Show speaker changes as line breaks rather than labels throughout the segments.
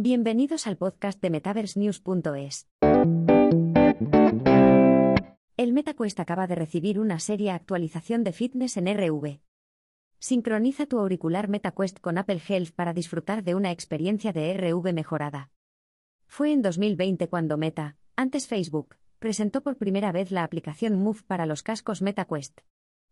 Bienvenidos al podcast de MetaverseNews.es. El MetaQuest acaba de recibir una seria actualización de fitness en RV. Sincroniza tu auricular MetaQuest con Apple Health para disfrutar de una experiencia de RV mejorada. Fue en 2020 cuando Meta, antes Facebook, presentó por primera vez la aplicación Move para los cascos MetaQuest.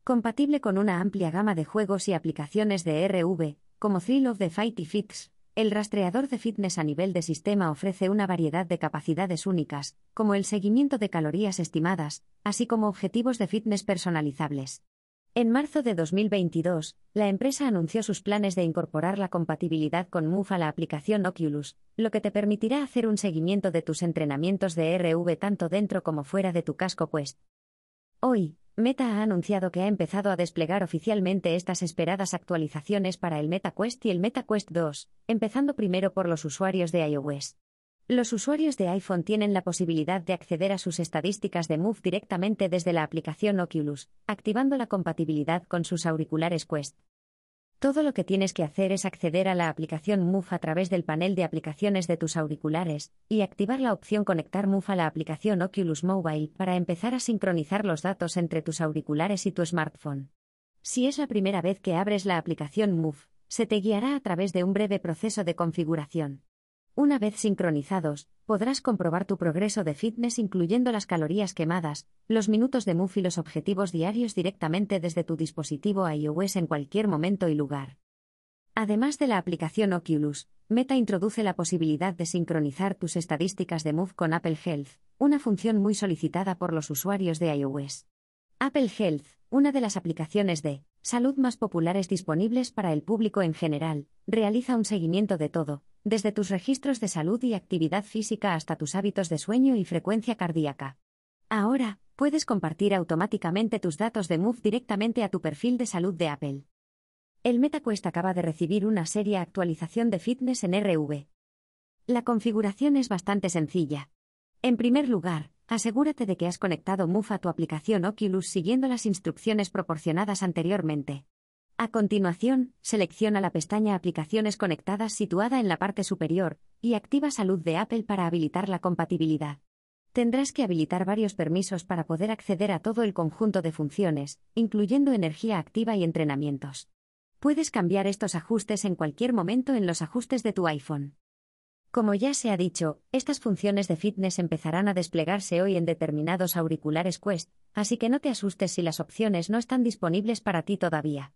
Compatible con una amplia gama de juegos y aplicaciones de RV, como Thrill of the Fight y Fix, el rastreador de fitness a nivel de sistema ofrece una variedad de capacidades únicas, como el seguimiento de calorías estimadas, así como objetivos de fitness personalizables. En marzo de 2022, la empresa anunció sus planes de incorporar la compatibilidad con Move a la aplicación Oculus, lo que te permitirá hacer un seguimiento de tus entrenamientos de RV tanto dentro como fuera de tu casco Quest. Hoy, Meta ha anunciado que ha empezado a desplegar oficialmente estas esperadas actualizaciones para el MetaQuest y el MetaQuest 2, empezando primero por los usuarios de iOS. Los usuarios de iPhone tienen la posibilidad de acceder a sus estadísticas de Move directamente desde la aplicación Oculus, activando la compatibilidad con sus auriculares Quest. Todo lo que tienes que hacer es acceder a la aplicación Move a través del panel de aplicaciones de tus auriculares y activar la opción Conectar Move a la aplicación Oculus Mobile para empezar a sincronizar los datos entre tus auriculares y tu smartphone. Si es la primera vez que abres la aplicación Move, se te guiará a través de un breve proceso de configuración. Una vez sincronizados, podrás comprobar tu progreso de fitness incluyendo las calorías quemadas, los minutos de MUF y los objetivos diarios directamente desde tu dispositivo iOS en cualquier momento y lugar. Además de la aplicación Oculus, Meta introduce la posibilidad de sincronizar tus estadísticas de MUF con Apple Health, una función muy solicitada por los usuarios de iOS. Apple Health, una de las aplicaciones de salud más populares disponibles para el público en general, realiza un seguimiento de todo, desde tus registros de salud y actividad física hasta tus hábitos de sueño y frecuencia cardíaca. Ahora, puedes compartir automáticamente tus datos de Move directamente a tu perfil de salud de Apple. El MetaQuest acaba de recibir una seria actualización de fitness en RV. La configuración es bastante sencilla. En primer lugar, Asegúrate de que has conectado Move a tu aplicación Oculus siguiendo las instrucciones proporcionadas anteriormente. A continuación, selecciona la pestaña Aplicaciones conectadas situada en la parte superior y activa Salud de Apple para habilitar la compatibilidad. Tendrás que habilitar varios permisos para poder acceder a todo el conjunto de funciones, incluyendo energía activa y entrenamientos. Puedes cambiar estos ajustes en cualquier momento en los ajustes de tu iPhone. Como ya se ha dicho, estas funciones de fitness empezarán a desplegarse hoy en determinados auriculares Quest, así que no te asustes si las opciones no están disponibles para ti todavía.